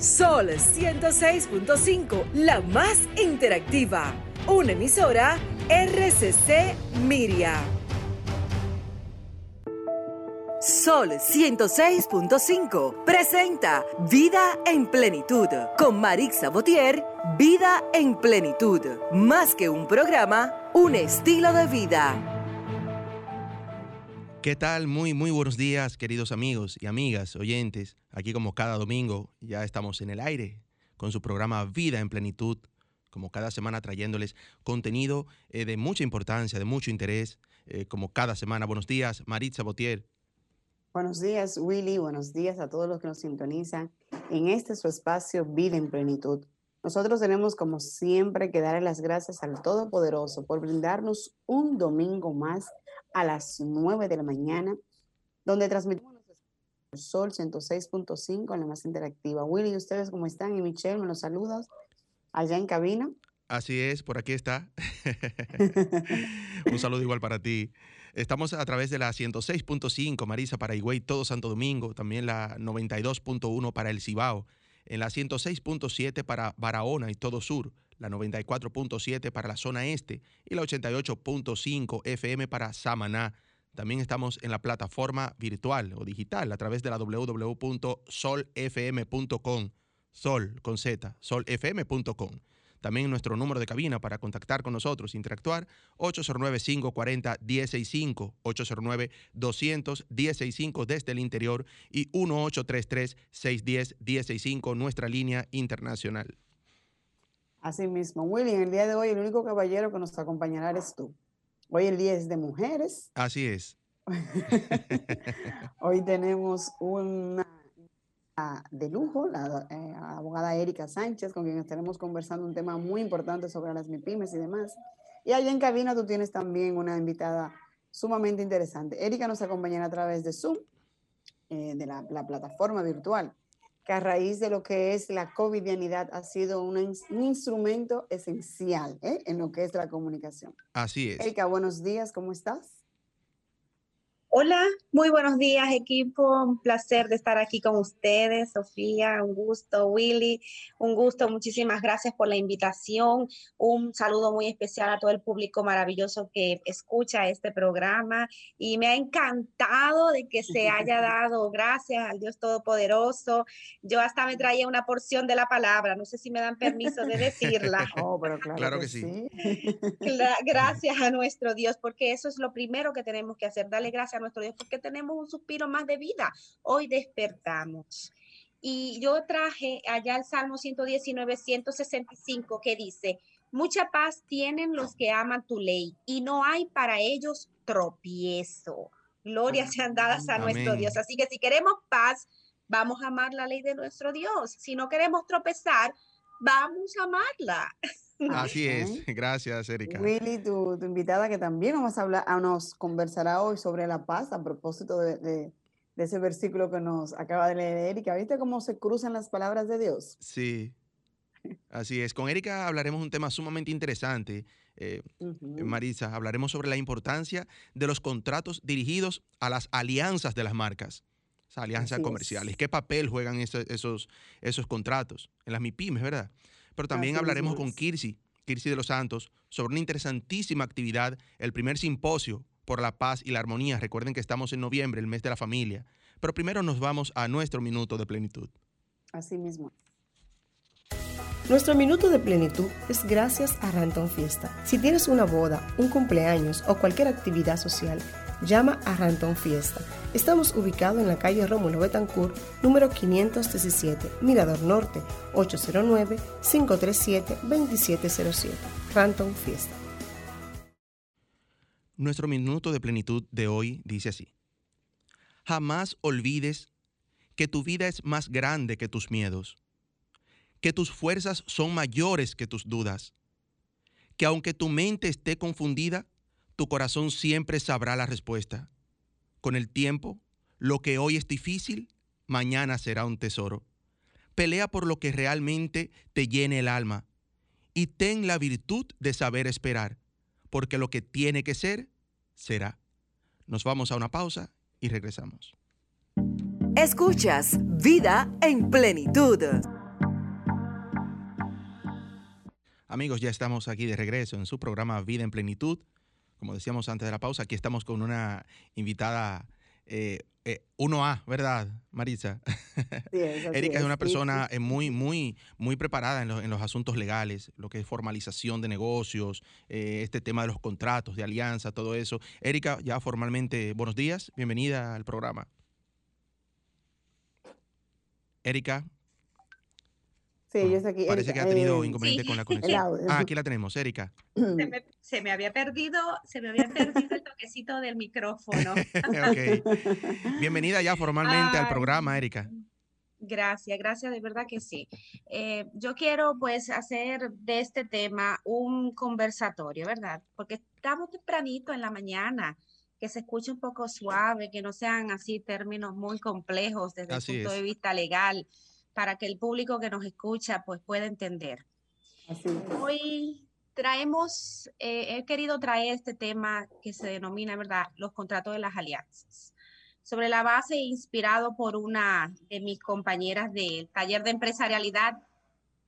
Sol 106.5, la más interactiva. Una emisora RCC Miria. Sol 106.5 presenta Vida en Plenitud con Marix Sabotier. Vida en Plenitud. Más que un programa, un estilo de vida. ¿Qué tal? Muy, muy buenos días, queridos amigos y amigas, oyentes. Aquí como cada domingo ya estamos en el aire con su programa Vida en Plenitud, como cada semana trayéndoles contenido eh, de mucha importancia, de mucho interés, eh, como cada semana. Buenos días, Maritza Botier. Buenos días, Willy. Buenos días a todos los que nos sintonizan en este su espacio Vida en Plenitud. Nosotros tenemos, como siempre, que darle las gracias al Todopoderoso por brindarnos un domingo más a las 9 de la mañana, donde transmitimos Sol 106.5 en la más interactiva. Willy, ¿ustedes cómo están? Y Michelle, me los saludas allá en cabina. Así es, por aquí está. Un saludo igual para ti. Estamos a través de la 106.5 Marisa para Higüey, todo Santo Domingo, también la 92.1 para El Cibao, en la 106.7 para Barahona y todo Sur, la 94.7 para la zona este y la 88.5 FM para Samaná. También estamos en la plataforma virtual o digital a través de la www.solfm.com. Sol con Z, solfm.com. También nuestro número de cabina para contactar con nosotros, interactuar, 809-540-165, 809-200-165 desde el interior y 1833-610-165, nuestra línea internacional. Así mismo, Willy, en el día de hoy el único caballero que nos acompañará eres tú. Hoy el día es de mujeres. Así es. hoy tenemos una de lujo, la eh, abogada Erika Sánchez, con quien estaremos conversando un tema muy importante sobre las MIPIMES y demás. Y allá en cabina tú tienes también una invitada sumamente interesante. Erika nos acompañará a través de Zoom, eh, de la, la plataforma virtual que a raíz de lo que es la covidianidad ha sido un instrumento esencial ¿eh? en lo que es la comunicación. Así es. Erika, buenos días, ¿cómo estás? Hola, muy buenos días equipo, un placer de estar aquí con ustedes, Sofía, un gusto, Willy, un gusto, muchísimas gracias por la invitación, un saludo muy especial a todo el público maravilloso que escucha este programa. Y me ha encantado de que se haya dado, gracias al Dios Todopoderoso, yo hasta me traía una porción de la palabra, no sé si me dan permiso de decirla. Oh, pero claro, que, sí. Gracias a nuestro Dios, porque eso es lo primero que tenemos que hacer, darle gracias nuestro Dios, porque tenemos un suspiro más de vida. Hoy despertamos. Y yo traje allá el Salmo 119, 165, que dice, mucha paz tienen los que aman tu ley y no hay para ellos tropiezo. Gloria sean dadas a nuestro Dios. Así que si queremos paz, vamos a amar la ley de nuestro Dios. Si no queremos tropezar, vamos a amarla. Así es, gracias Erika. Willy, tu, invitada que también vamos a hablar, ah, nos conversará hoy sobre la paz a propósito de, ese versículo que nos acaba de leer Erika. ¿Viste cómo se cruzan las palabras de Dios? Sí, así es. Con Erika hablaremos un tema sumamente interesante. Eh, Marisa, hablaremos sobre la importancia de los contratos dirigidos a las alianzas de las marcas, alianzas comerciales. ¿Qué papel juegan esos, esos, esos contratos en las MIPIMES, verdad? Pero también hablaremos con Kirsi, Kirsi de los Santos, sobre una interesantísima actividad, el primer simposio por la paz y la armonía. Recuerden que estamos en noviembre, el mes de la familia. Pero primero nos vamos a nuestro minuto de plenitud. Así mismo. Nuestro minuto de plenitud es gracias a Ranton Fiesta. Si tienes una boda, un cumpleaños o cualquier actividad social, llama a Ranton Fiesta. Estamos ubicados en la calle Rómulo Betancourt, número 517, Mirador Norte, 809-537-2707. Ranton Fiesta. Nuestro minuto de plenitud de hoy dice así. Jamás olvides que tu vida es más grande que tus miedos que tus fuerzas son mayores que tus dudas, que aunque tu mente esté confundida, tu corazón siempre sabrá la respuesta. Con el tiempo, lo que hoy es difícil, mañana será un tesoro. Pelea por lo que realmente te llene el alma y ten la virtud de saber esperar, porque lo que tiene que ser, será. Nos vamos a una pausa y regresamos. Escuchas Vida en Plenitud Amigos, ya estamos aquí de regreso en su programa Vida en Plenitud. Como decíamos antes de la pausa, aquí estamos con una invitada eh, eh, 1A, ¿verdad, Marisa? Erika es, una persona eh, muy, muy, muy preparada en, los asuntos legales, lo que es formalización de negocios, eh, este tema de los contratos, de alianza, todo eso. Erika, ya formalmente, buenos días, bienvenida al programa. Erika, Sí, yo aquí. Parece que ha tenido eh, inconveniente con la conexión. Ah, aquí la tenemos, Erika. Se me, había perdido, se me había perdido el toquecito del micrófono. Bienvenida ya formalmente al programa, Erika. Gracias, gracias, de verdad que sí. Eh, yo quiero pues hacer de este tema un conversatorio, ¿verdad? Porque estamos tempranito en la mañana, que se escuche un poco suave, que no sean así términos muy complejos desde el punto de vista legal para que el público que nos escucha pues pueda entender. Hoy traemos, eh, he querido traer este tema que se denomina, ¿verdad?, los contratos de las alianzas. Sobre la base inspirado por una de mis compañeras del taller de empresarialidad,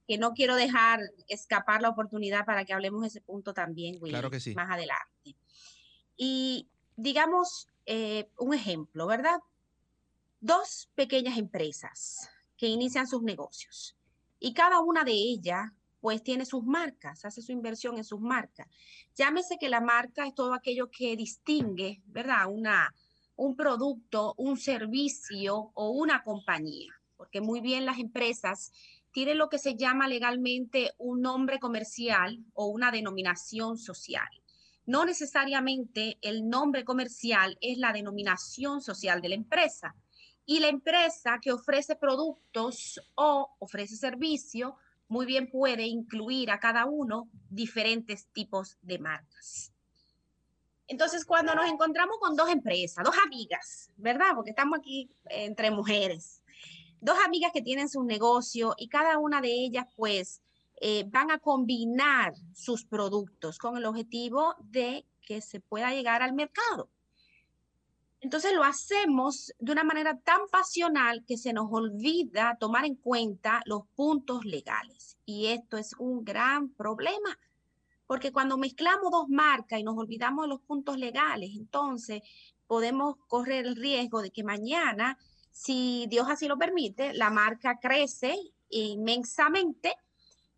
que no quiero dejar escapar la oportunidad para que hablemos de ese punto también, claro que sí. más adelante. Y digamos eh, un ejemplo, ¿verdad? Dos pequeñas empresas que inician sus negocios. Y cada una de ellas, pues, tiene sus marcas, hace su inversión en sus marcas. Llámese que la marca es todo aquello que distingue, ¿verdad? Una, un producto, un servicio o una compañía. Porque muy bien las empresas tienen lo que se llama legalmente un nombre comercial o una denominación social. No necesariamente el nombre comercial es la denominación social de la empresa, y la empresa que ofrece productos o ofrece servicio, muy bien puede incluir a cada uno diferentes tipos de marcas. Entonces, cuando nos encontramos con dos empresas, dos amigas, ¿verdad? Porque estamos aquí entre mujeres, dos amigas que tienen su negocio y cada una de ellas, pues, eh, van a combinar sus productos con el objetivo de que se pueda llegar al mercado. Entonces lo hacemos de una manera tan pasional que se nos olvida tomar en cuenta los puntos legales. Y esto es un gran problema, porque cuando mezclamos dos marcas y nos olvidamos de los puntos legales, entonces podemos correr el riesgo de que mañana, si Dios así lo permite, la marca crece inmensamente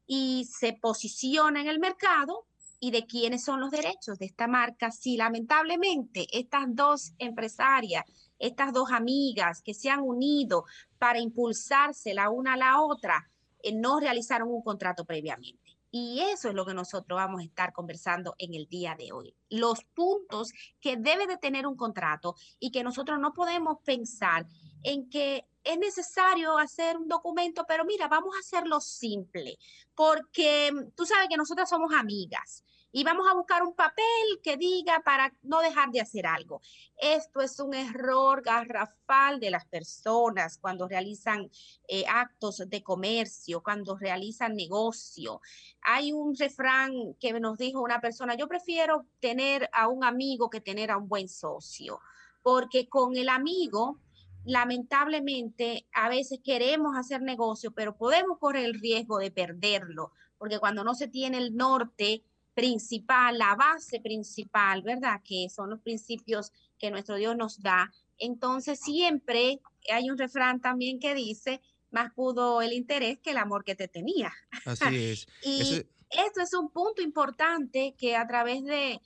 y se posiciona en el mercado y de quiénes son los derechos de esta marca si lamentablemente estas dos empresarias, estas dos amigas que se han unido para impulsarse la una a la otra, eh, no realizaron un contrato previamente. Y eso es lo que nosotros vamos a estar conversando en el día de hoy. Los puntos que debe de tener un contrato y que nosotros no podemos pensar en que es necesario hacer un documento, pero mira, vamos a hacerlo simple, porque mm, tú sabes que nosotras somos amigas y vamos a buscar un papel que diga para no dejar de hacer algo. Esto es un error garrafal de las personas cuando realizan eh, actos de comercio, cuando realizan negocio. Hay un refrán que nos dijo una persona, yo prefiero tener a un amigo que tener a un buen socio, porque con el amigo lamentablemente a veces queremos hacer negocio, pero podemos correr el riesgo de perderlo, porque cuando no se tiene el norte, principal, la base principal, ¿verdad? Que son los principios que nuestro Dios nos da. Entonces siempre hay un refrán también que dice, más pudo el interés que el amor que te tenía. Así es. y esto es un punto importante que a través de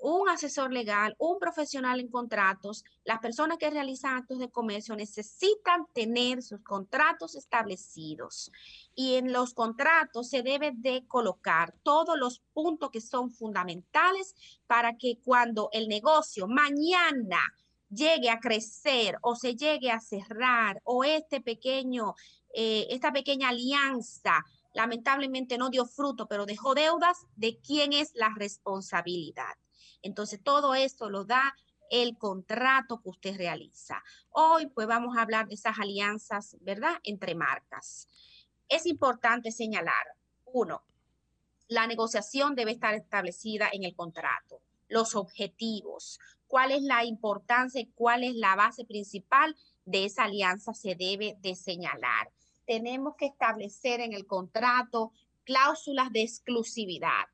un asesor legal, un profesional en contratos, las personas que realizan actos de comercio necesitan tener sus contratos establecidos y en los contratos se debe de colocar todos los puntos que son fundamentales para que cuando el negocio mañana llegue a crecer o se llegue a cerrar o este pequeño, eh, esta pequeña alianza lamentablemente no dio fruto, pero dejó deudas, ¿de quién es la responsabilidad? Entonces, todo esto lo da el contrato que usted realiza. Hoy, pues vamos a hablar de esas alianzas, ¿verdad? Entre marcas. Es importante señalar, uno, la negociación debe estar establecida en el contrato, los objetivos, cuál es la importancia y cuál es la base principal de esa alianza se debe de señalar. Tenemos que establecer en el contrato cláusulas de exclusividad.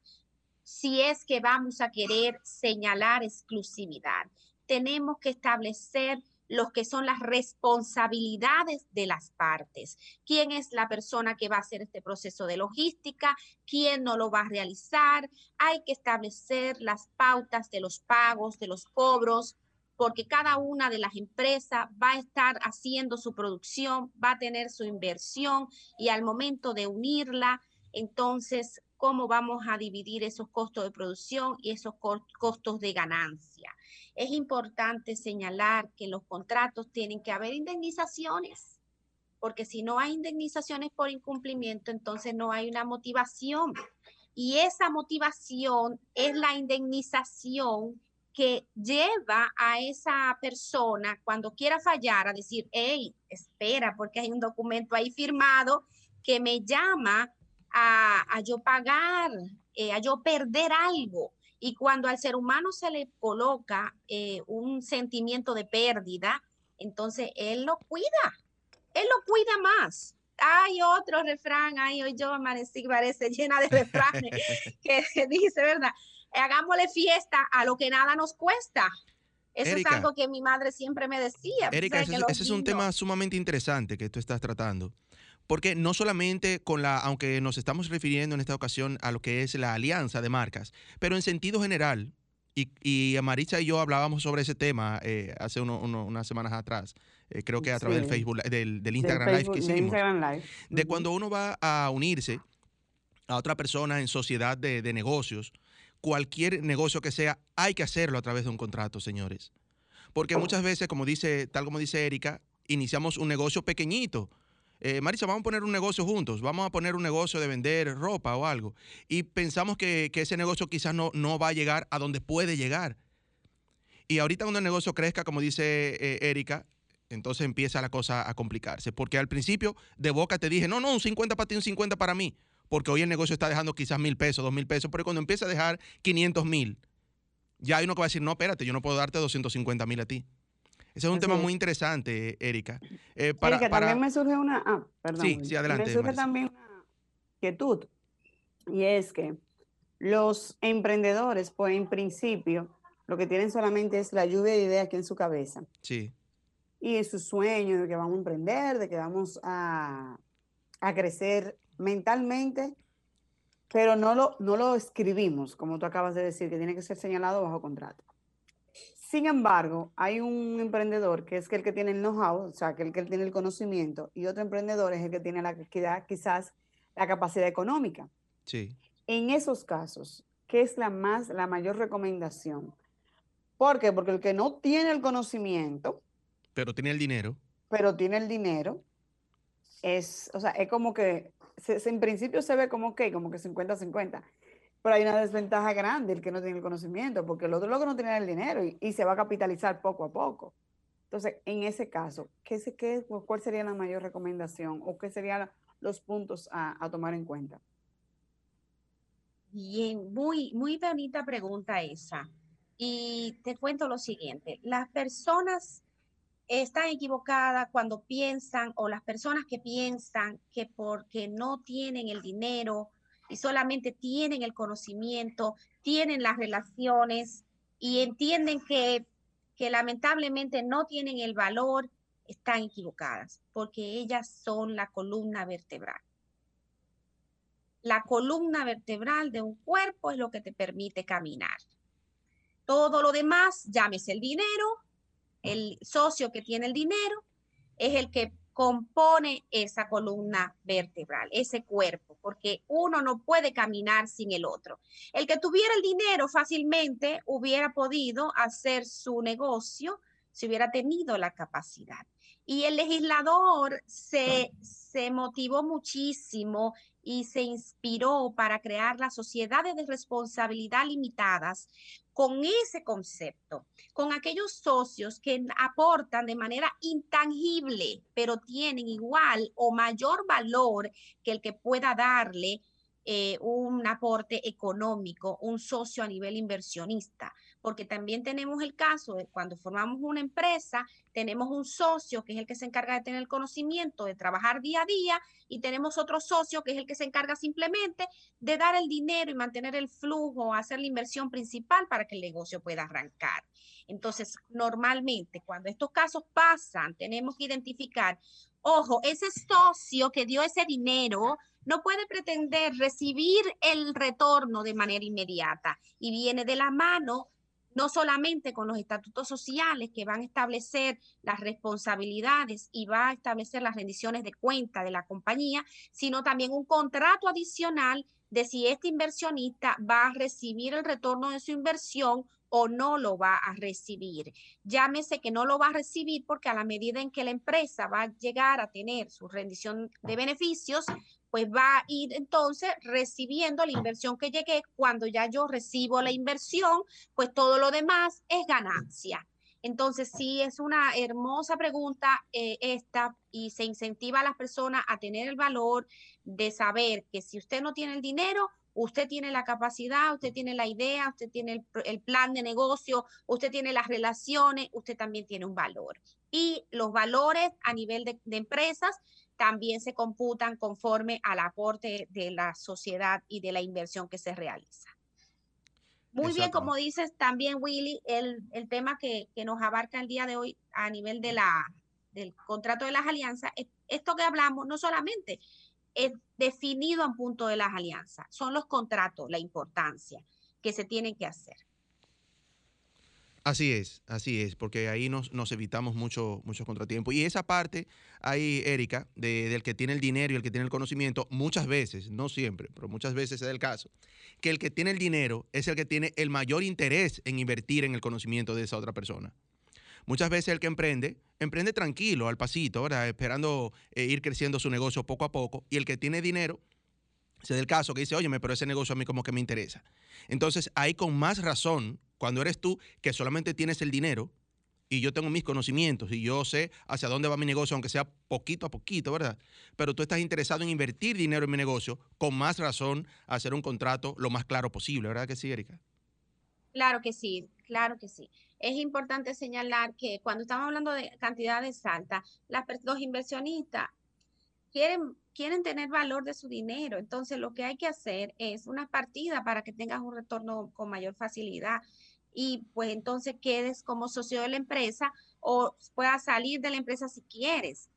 Si es que vamos a querer señalar exclusividad, tenemos que establecer los que son las responsabilidades de las partes. ¿Quién es la persona que va a hacer este proceso de logística? ¿Quién no lo va a realizar? Hay que establecer las pautas de los pagos, de los cobros, porque cada una de las empresas va a estar haciendo su producción, va a tener su inversión y al momento de unirla, entonces, ¿cómo vamos a dividir esos costos de producción y esos costos de ganancia? Es importante señalar que los contratos tienen que haber indemnizaciones, porque si no hay indemnizaciones por incumplimiento, entonces no hay una motivación. Y esa motivación es la indemnización que lleva a esa persona cuando quiera fallar a decir, hey, espera, porque hay un documento ahí firmado que me llama a, yo pagar, eh, a yo perder algo. Y cuando al ser humano se le coloca eh, un sentimiento de pérdida, entonces él lo cuida, él lo cuida más. Hay otro refrán, ay, hoy yo amanecí, parece llena de refranes, que dice, ¿verdad? Hagámosle fiesta a lo que nada nos cuesta. Eso es algo que mi madre siempre me decía. Erika, ese, ese es un tema sumamente interesante que tú estás tratando. Porque no solamente con la, aunque nos estamos refiriendo en esta ocasión a lo que es la alianza de marcas, pero en sentido general, y, y Maritza y yo hablábamos sobre ese tema eh, hace unas semanas atrás, eh, creo que a través del Facebook, del, Instagram Live que hicimos, de cuando uno va a unirse a otra persona en sociedad de, de negocios, cualquier negocio que sea, hay que hacerlo a través de un contrato, señores. Porque muchas veces, como dice, tal como dice Erika, iniciamos un negocio pequeñito eh, Marisa, vamos a poner un negocio juntos, vamos a poner un negocio de vender ropa o algo. Y pensamos que, ese negocio quizás no, no va a llegar a donde puede llegar. Y ahorita cuando el negocio crezca, como dice eh, Erika, entonces empieza la cosa a complicarse. Porque al principio de boca te dije, no, no, un 50 para ti, un 50 para mí. Porque hoy el negocio está dejando quizás mil pesos, dos mil pesos, pero cuando empieza a dejar 500 mil, ya hay uno que va a decir, no, espérate, yo no puedo darte 250 mil a ti. Ese es un tema muy interesante, Erika. Eh, para, Erika, también me surge una... Ah, perdón. Sí, sí, adelante. Me surge también una inquietud. Y es que los emprendedores, pues en principio, lo que tienen solamente es la lluvia de ideas aquí en su cabeza. Sí. Y su sueño de que vamos a emprender, de que vamos a, a crecer mentalmente, pero no lo, no lo escribimos, como tú acabas de decir, que tiene que ser señalado bajo contrato. Sin embargo, hay un emprendedor que es el que tiene el know-how, o sea, que el que tiene el conocimiento, y otro emprendedor es el que tiene la, quizás la capacidad económica. Sí. En esos casos, ¿qué es la más, la mayor recomendación? ¿Por qué? Porque el que no tiene el conocimiento. Pero tiene el dinero. Pero tiene el dinero. Es, o sea, es como que, en principio se ve como que, como que 50-50. Pero hay una desventaja grande el que no tiene el conocimiento, porque el otro loco no tiene el dinero y, se va a capitalizar poco a poco. Entonces, en ese caso, ¿qué, qué, ¿cuál sería la mayor recomendación o qué serían los puntos a, a tomar en cuenta? Bien, muy, muy bonita pregunta esa. Y te cuento lo siguiente, las personas están equivocadas cuando piensan o las personas que piensan que porque no tienen el dinero y solamente tienen el conocimiento, tienen las relaciones y entienden que, que lamentablemente no tienen el valor, están equivocadas, porque ellas son la columna vertebral. La columna vertebral de un cuerpo es lo que te permite caminar. Todo lo demás, llámese el dinero, el socio que tiene el dinero, es el que compone esa columna vertebral, ese cuerpo, porque uno no puede caminar sin el otro. El que tuviera el dinero fácilmente hubiera podido hacer su negocio si hubiera tenido la capacidad. Y el legislador se, se motivó muchísimo y se inspiró para crear las sociedades de responsabilidad limitadas con ese concepto, con aquellos socios que aportan de manera intangible, pero tienen igual o mayor valor que el que pueda darle eh, un aporte económico, un socio a nivel inversionista, porque también tenemos el caso de cuando formamos una empresa, tenemos un socio que es el que se encarga de tener el conocimiento, de trabajar día a día, y tenemos otro socio que es el que se encarga simplemente de dar el dinero y mantener el flujo, hacer la inversión principal para que el negocio pueda arrancar. Entonces, normalmente cuando estos casos pasan, tenemos que identificar, ojo, ese socio que dio ese dinero, no puede pretender recibir el retorno de manera inmediata y viene de la mano no solamente con los estatutos sociales que van a establecer las responsabilidades y va a establecer las rendiciones de cuenta de la compañía, sino también un contrato adicional de si este inversionista va a recibir el retorno de su inversión o no lo va a recibir. Llámese que no lo va a recibir porque a la medida en que la empresa va a llegar a tener su rendición de beneficios, pues va a ir entonces recibiendo la inversión que llegué. Cuando ya yo recibo la inversión, pues todo lo demás es ganancia. Entonces, sí, es una hermosa pregunta eh, esta y se incentiva a las personas a tener el valor de saber que si usted no tiene el dinero, usted tiene la capacidad, usted tiene la idea, usted tiene el, plan de negocio, usted tiene las relaciones, usted también tiene un valor. Y los valores a nivel de empresas también se computan conforme al aporte de la sociedad y de la inversión que se realiza. Muy bien, como dices también, Willy, el, tema que, nos abarca el día de hoy a nivel de la, del contrato de las alianzas, esto que hablamos no solamente es definido en punto de las alianzas, son los contratos, la importancia que se tienen que hacer. Así es, así es, porque ahí nos, evitamos muchos mucho contratiempos. Y esa parte ahí, Erika, del que tiene el dinero y el que tiene el conocimiento, muchas veces, no siempre, pero muchas veces es el caso, que el que tiene el dinero es el que tiene el mayor interés en invertir en el conocimiento de esa otra persona. Muchas veces el que emprende, emprende tranquilo, al pasito, ¿verdad? esperando eh, ir creciendo su negocio poco a poco, y el que tiene dinero, es el caso que dice, óyeme, pero ese negocio a mí como que me interesa. Entonces, ahí con más razón cuando eres tú que solamente tienes el dinero y yo tengo mis conocimientos y yo sé hacia dónde va mi negocio, aunque sea poquito a poquito, ¿verdad? Pero tú estás interesado en invertir dinero en mi negocio, con más razón hacer un contrato lo más claro posible, ¿verdad que sí, Erika? Claro que sí, claro que sí. Es importante señalar que cuando estamos hablando de cantidades altas, los inversionistas quieren, quieren tener valor de su dinero. Entonces, lo que hay que hacer es una partida para que tengas un retorno con mayor facilidad y pues entonces quedes como socio de la empresa o puedas salir de la empresa si quieres.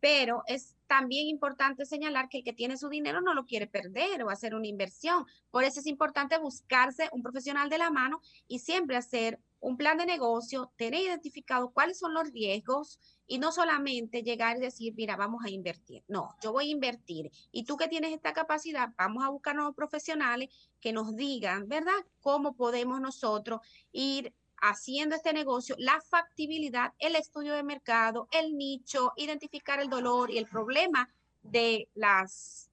Pero es también importante señalar que el que tiene su dinero no lo quiere perder o hacer una inversión. Por eso es importante buscarse un profesional de la mano y siempre hacer un plan de negocio, tener identificado cuáles son los riesgos y no solamente llegar y decir, mira, vamos a invertir. No, yo voy a invertir. Y tú que tienes esta capacidad, vamos a buscar nuevos profesionales que nos digan, ¿verdad? Cómo podemos nosotros ir haciendo este negocio, la factibilidad, el estudio de mercado, el nicho, identificar el dolor y el problema de las,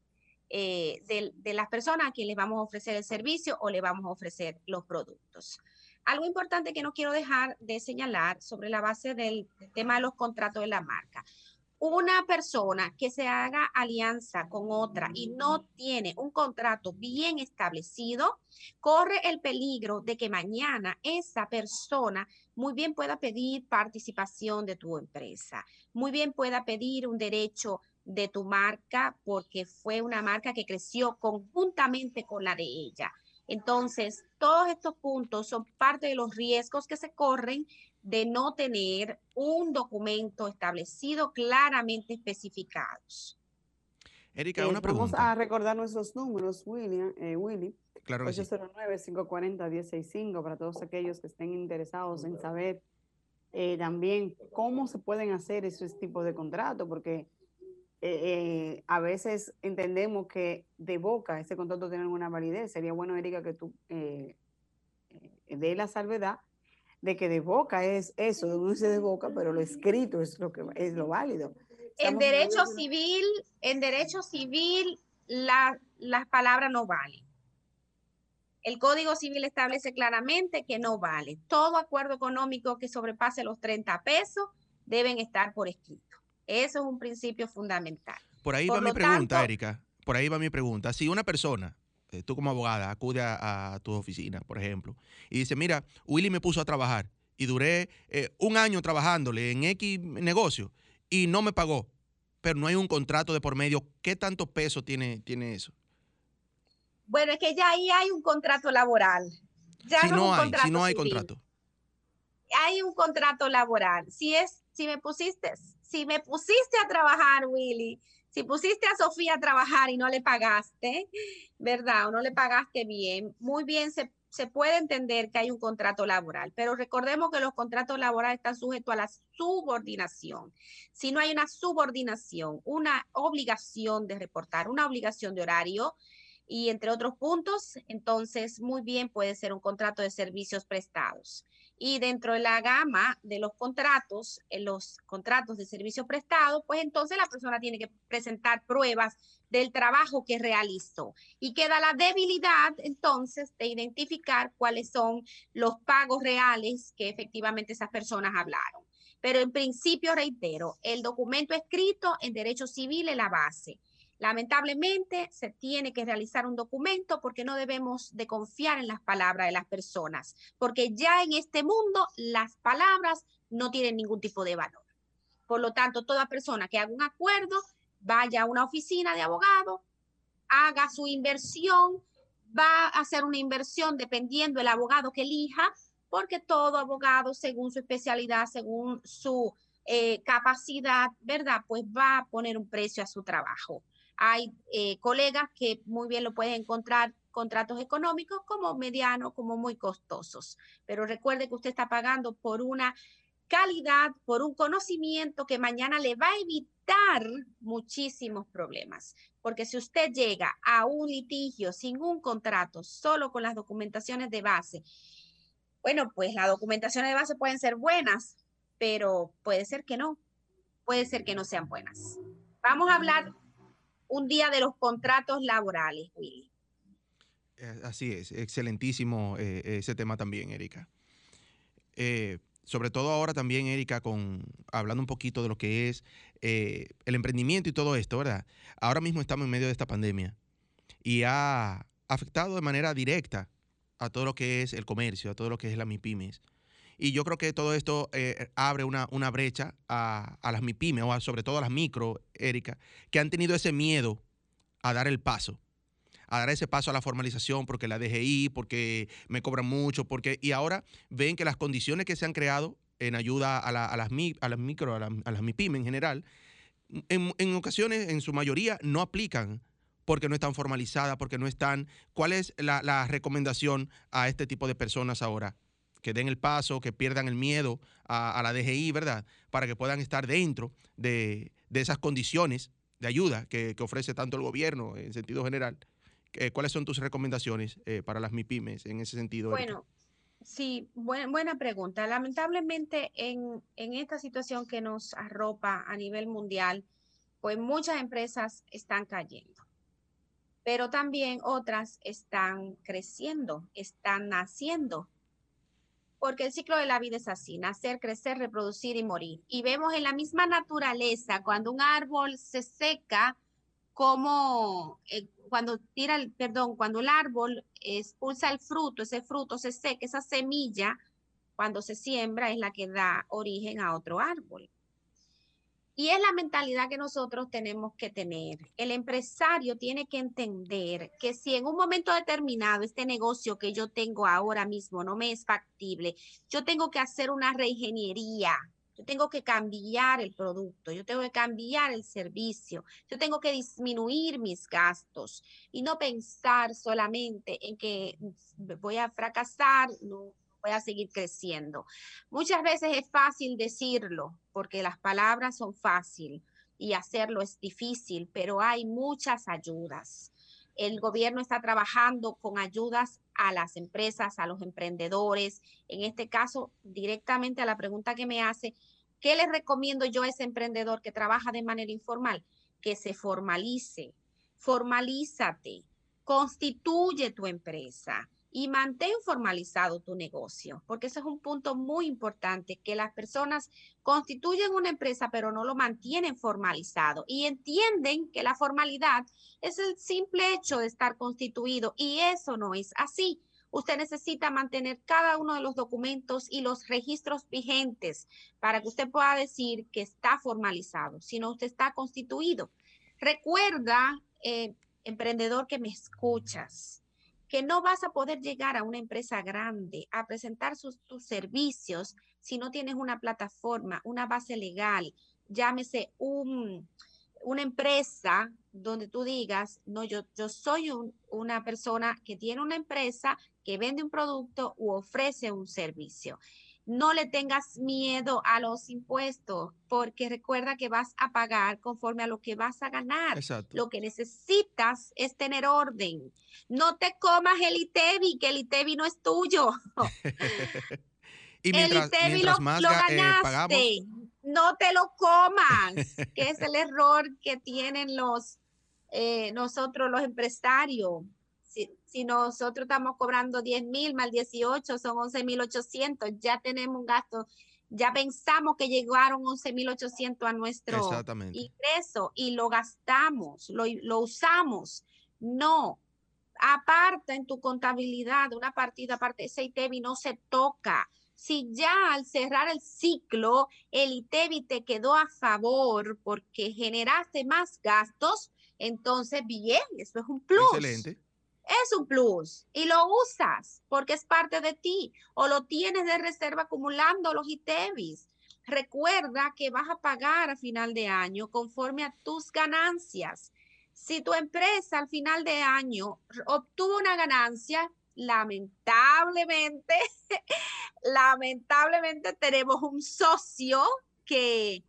eh, de, las personas a quienes les vamos a ofrecer el servicio o le vamos a ofrecer los productos. Algo importante que no quiero dejar de señalar sobre la base del tema de los contratos de la marca una persona que se haga alianza con otra y no tiene un contrato bien establecido, corre el peligro de que mañana esa persona muy bien pueda pedir participación de tu empresa, muy bien pueda pedir un derecho de tu marca porque fue una marca que creció conjuntamente con la de ella. Entonces, todos estos puntos son parte de los riesgos que se corren de no tener un documento establecido claramente especificados. Erika, una pregunta. Vamos a recordar nuestros números, William, eh, Willy. Claro 809-540-1065 para todos aquellos que estén interesados en saber eh, también cómo se pueden hacer esos tipos de contratos, porque eh, a veces entendemos que de boca ese contrato tiene una validez. Sería bueno, Erika, que tú dé la salvedad de que de boca es eso, de uno dice de boca, pero lo escrito es lo que es lo válido. en derecho civil, en derecho civil las palabras no valen. El Código Civil establece claramente que no vale. Todo acuerdo económico que sobrepase los 30 pesos deben estar por escrito. Eso es un principio fundamental. Por ahí va mi pregunta, Erika por ahí va mi pregunta. Si una persona, eh, tú como abogada, acude a, tu oficina, por ejemplo, y dice, mira, Willy me puso a trabajar y duré eh, un año trabajándole en X negocio y no me pagó, pero no hay un contrato de por medio, ¿qué tanto peso tiene, tiene eso? Bueno, es que ya ahí hay un contrato laboral. Ya si no, hay, si no hay contrato. Hay un contrato laboral. Si es, si me pusiste, si me pusiste a trabajar, Willy, si pusiste a Sofía a trabajar y no le pagaste, ¿verdad? O no le pagaste bien, muy bien se, se puede entender que hay un contrato laboral, pero recordemos que los contratos laborales están sujetos a la subordinación. Si no hay una subordinación, una obligación de reportar, una obligación de horario, y entre otros puntos, entonces muy bien puede ser un contrato de servicios prestados. Y dentro de la gama de los contratos, en los contratos de servicios prestados, pues entonces la persona tiene que presentar pruebas del trabajo que realizó. Y queda la debilidad entonces de identificar cuáles son los pagos reales que efectivamente esas personas hablaron. Pero en principio, reitero, el documento escrito en derecho civil es la base. Lamentablemente se tiene que realizar un documento porque no debemos de confiar en las palabras de las personas, porque ya en este mundo las palabras no tienen ningún tipo de valor. Por lo tanto, toda persona que haga un acuerdo, vaya a una oficina de abogado, haga su inversión, va a hacer una inversión dependiendo del abogado que elija, porque todo abogado, según su especialidad, según su eh, capacidad, ¿verdad? Pues va a poner un precio a su trabajo. Hay eh, colegas que muy bien lo pueden encontrar contratos económicos como medianos, como muy costosos. Pero recuerde que usted está pagando por una calidad, por un conocimiento que mañana le va a evitar muchísimos problemas. Porque si usted llega a un litigio sin un contrato, solo con las documentaciones de base, bueno, pues las documentaciones de base pueden ser buenas, pero puede ser que no, puede ser que no sean buenas. Vamos a hablar un día de los contratos laborales, Willy. Eh, así es, excelentísimo eh, ese tema también, Erika. Eh, sobre todo ahora también, Erika, con hablando un poquito de lo que es el emprendimiento y todo esto, ¿verdad? Ahora mismo estamos en medio de esta pandemia y ha afectado de manera directa a todo lo que es el comercio, a todo lo que es la MIPIMES. Y yo creo que todo esto eh, abre una, una brecha a, las MIPIMES, o sobre todo a las micro, Erika, que han tenido ese miedo a dar el paso, a dar ese paso a la formalización porque la DGI, porque me cobran mucho, porque y ahora ven que las condiciones que se han creado en ayuda a, las, a las micro, a, las MIPIMES en general, en, ocasiones, en su mayoría, no aplican porque no están formalizadas, porque no están. ¿Cuál es la, la recomendación a este tipo de personas ahora? Que den el paso, que pierdan el miedo a, la DGI, ¿verdad? Para que puedan estar dentro de, esas condiciones de ayuda que, ofrece tanto el gobierno en sentido general. Eh, ¿Cuáles son tus recomendaciones eh, para las MIPIMES en ese sentido? Bueno, sí, buena pregunta. Lamentablemente en, en esta situación que nos arropa a nivel mundial, pues muchas empresas están cayendo pero también otras están creciendo, están naciendo porque el ciclo de la vida es así, nacer, crecer, reproducir y morir. Y vemos en la misma naturaleza, cuando un árbol se seca, como eh, cuando tira el, perdón, cuando el árbol expulsa el fruto, ese fruto se seca, esa semilla, cuando se siembra, es la que da origen a otro árbol. Y es la mentalidad que nosotros tenemos que tener. El empresario tiene que entender que si en un momento determinado este negocio que yo tengo ahora mismo no me es factible, yo tengo que hacer una reingeniería. Yo tengo que cambiar el producto, yo tengo que cambiar el servicio, yo tengo que disminuir mis gastos y no pensar solamente en que voy a fracasar, no, voy a seguir creciendo. Muchas veces es fácil decirlo, porque las palabras son fácil y hacerlo es difícil, pero hay muchas ayudas. El gobierno está trabajando con ayudas a las empresas, a los emprendedores. En este caso, directamente a la pregunta que me hace, ¿qué le recomiendo yo a ese emprendedor que trabaja de manera informal? Que se formalice, formalízate, constituye tu empresa y mantén formalizado tu negocio, porque ese es un punto muy importante, que las personas constituyen una empresa, pero no lo mantienen formalizado y entienden que la formalidad es el simple hecho de estar constituido y eso no es así. Usted necesita mantener cada uno de los documentos y los registros vigentes para que usted pueda decir que está formalizado, si no usted está constituido. Recuerda, eh, emprendedor que me escuchas, que no vas a poder llegar a una empresa grande a presentar sus, tus servicios si no tienes una plataforma, una base legal, llámese un, una empresa donde tú digas, no, yo, yo soy una persona que tiene una empresa que vende un producto u ofrece un servicio no le tengas miedo a los impuestos, porque recuerda que vas a pagar conforme a lo que vas a ganar. Lo que necesitas es tener orden. No te comas el ITEVI, que el ITEVI no es tuyo. y mientras, el ITEVI lo, más, eh, ganaste. no te lo comas, que es el error que tienen los eh, nosotros los empresarios si, nosotros estamos cobrando 10 mil más 18 son 11 mil 800, ya tenemos un gasto, ya pensamos que llegaron 11 mil 800 a nuestro ingreso y lo gastamos, lo, lo usamos. No, aparta en tu contabilidad una partida aparte ese ITEVI no se toca. Si ya al cerrar el ciclo el ITEVI te quedó a favor porque generaste más gastos, entonces bien, eso es un plus. Excelente es un plus y lo usas porque es parte de ti o lo tienes de reserva acumulando los ITEVIS. Recuerda que vas a pagar a final de año conforme a tus ganancias. Si tu empresa al final de año obtuvo una ganancia, lamentablemente, lamentablemente tenemos un socio que,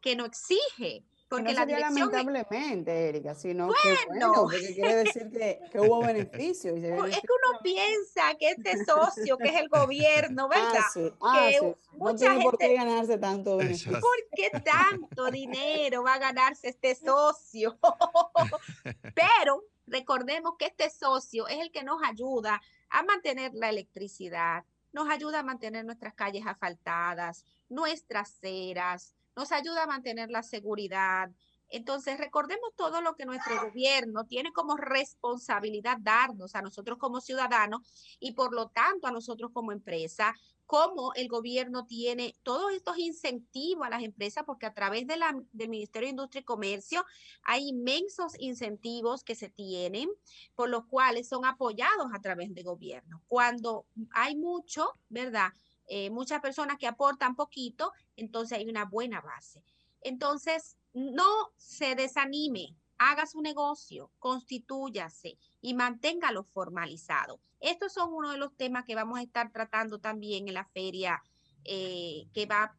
que no exige porque no sería lamentablemente, Erika, sino que bueno, porque quiere decir que, que hubo beneficio. es que uno piensa que este socio, que es el gobierno, ah, ¿verdad? Ah, sí, ah, sí. No tiene por qué ganarse tanto beneficio. ¿Por qué tanto dinero va a ganarse este socio? Pero recordemos que este socio es el que nos ayuda a mantener la electricidad, nos ayuda a mantener nuestras calles asfaltadas, nuestras ceras, nos ayuda a mantener la seguridad. Entonces, recordemos todo lo que nuestro gobierno tiene como responsabilidad darnos a nosotros como ciudadanos y por lo tanto a nosotros como empresa, cómo el gobierno tiene todos estos incentivos a las empresas, porque a través de la, del Ministerio de Industria y Comercio hay inmensos incentivos que se tienen, por los cuales son apoyados a través del gobierno. Cuando hay mucho, ¿verdad? Eh, muchas personas que aportan poquito, entonces hay una buena base. Entonces, no se desanime, haga su negocio, constitúyase y manténgalo formalizado. Estos son uno de los temas que vamos a estar tratando también en la feria eh, que va,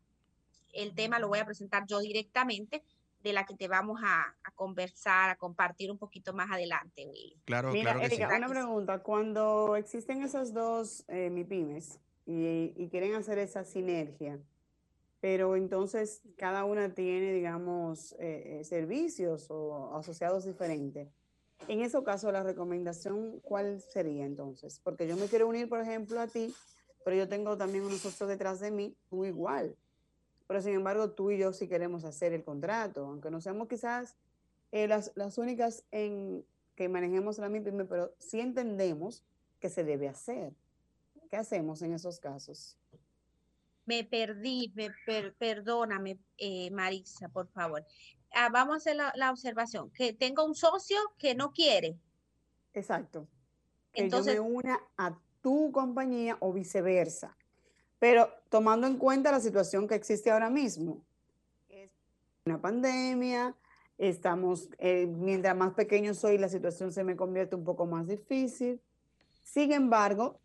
el tema lo voy a presentar yo directamente, de la que te vamos a, conversar, a compartir un poquito más adelante, Willy. Claro, claro. Que Erika, una pregunta. Cuando existen esas dos eh, MIPIMES, y, quieren hacer esa sinergia, pero entonces cada una tiene, digamos, eh, eh, servicios o asociados diferentes. En ese caso, la recomendación, ¿cuál sería entonces? Porque yo me quiero unir, por ejemplo, a ti, pero yo tengo también unos socios detrás de mí, tú igual. Pero sin embargo, tú y yo sí queremos hacer el contrato, aunque no seamos quizás eh, las, las, únicas en que manejemos la MIPYME, pero sí entendemos que se debe hacer. ¿Qué hacemos en esos casos? Me perdí, me perdóname, eh, Marisa, por favor. Ah, vamos a hacer la, observación, que tengo un socio que no quiere. Exacto. Que Entonces, yo me una a tu compañía o viceversa. Pero tomando en cuenta la situación que existe ahora mismo, es una pandemia, estamos, eh, mientras más pequeño soy, la situación se me convierte un poco más difícil. Sin embargo,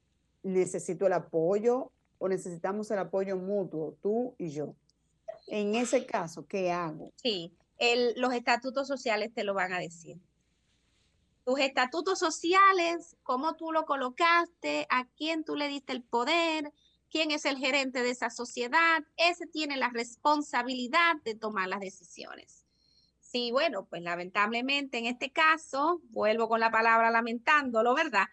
necesito el apoyo o necesitamos el apoyo mutuo, tú y yo. En ese caso, ¿qué hago? Sí, los estatutos sociales te lo van a decir. Tus estatutos sociales, cómo tú lo colocaste, a quién tú le diste el poder, quién es el gerente de esa sociedad, ese tiene la responsabilidad de tomar las decisiones. Sí, bueno, pues lamentablemente en este caso, vuelvo con la palabra lamentándolo, ¿verdad?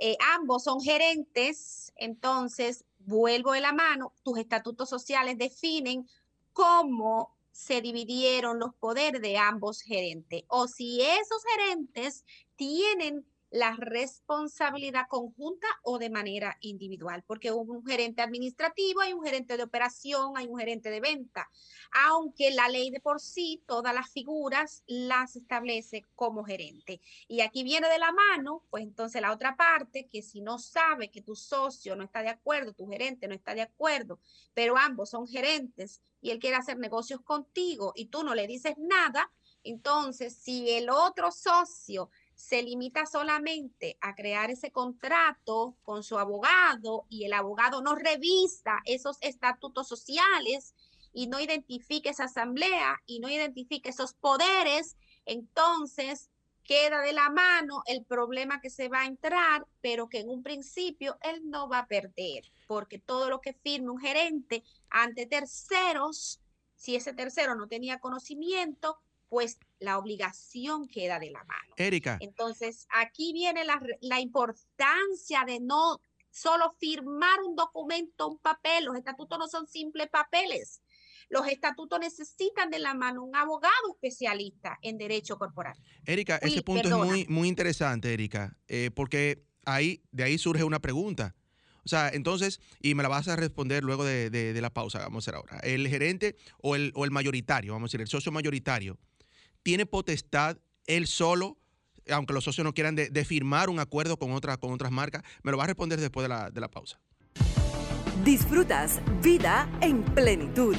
Eh, ambos son gerentes, entonces vuelvo de la mano, tus estatutos sociales definen cómo se dividieron los poderes de ambos gerentes o si esos gerentes tienen la responsabilidad conjunta o de manera individual, porque un gerente administrativo, hay un gerente de operación, hay un gerente de venta, aunque la ley de por sí todas las figuras las establece como gerente. Y aquí viene de la mano, pues entonces la otra parte, que si no sabe que tu socio no está de acuerdo, tu gerente no está de acuerdo, pero ambos son gerentes y él quiere hacer negocios contigo y tú no le dices nada, entonces si el otro socio se limita solamente a crear ese contrato con su abogado y el abogado no revisa esos estatutos sociales y no identifica esa asamblea y no identifica esos poderes, entonces queda de la mano el problema que se va a entrar, pero que en un principio él no va a perder, porque todo lo que firme un gerente ante terceros, si ese tercero no tenía conocimiento, pues la obligación queda de la mano. Erika. Entonces, aquí viene la, la, importancia de no solo firmar un documento, un papel. Los estatutos no son simples papeles. Los estatutos necesitan de la mano un abogado especialista en derecho corporal. Erika, ese punto es muy, muy interesante, Erika, eh, porque ahí, de ahí surge una pregunta. O sea, entonces, y me la vas a responder luego de, de, de la pausa, vamos a hacer ahora. El gerente o el, o el mayoritario, vamos a decir, el socio mayoritario, tiene potestad él solo, aunque los socios no quieran, de, de firmar un acuerdo con, otra, con otras marcas? Me lo va a responder después de la, de la pausa. Disfrutas vida en plenitud.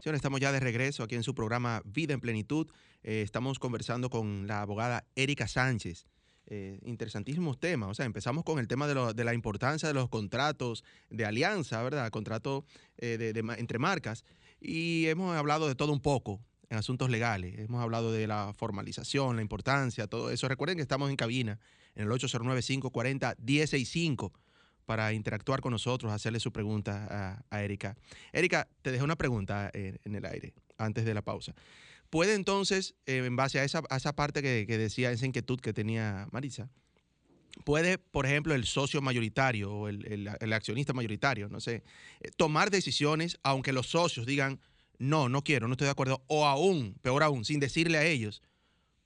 Señores, estamos ya de regreso aquí en su programa Vida en Plenitud. Eh, estamos conversando con la abogada Erika Sánchez. Eh, interesantísimos temas. O sea, empezamos con el tema de, lo, de, la importancia de los contratos de alianza, ¿verdad? Contratos eh, de, de, entre marcas. Y hemos hablado de todo un poco en asuntos legales. Hemos hablado de la formalización, la importancia, todo eso. Recuerden que estamos en cabina en el 809-540-165 para interactuar con nosotros, hacerle su pregunta a, Erika. Erika, te dejé una pregunta en, en, el aire antes de la pausa. ¿Puede entonces, eh, en base a esa, esa parte que, decía, esa inquietud que tenía Marisa, puede, por ejemplo, el socio mayoritario o el, el, el accionista mayoritario, no sé, eh, tomar decisiones aunque los socios digan, no, no quiero, no estoy de acuerdo, o aún, peor aún, sin decirle a ellos,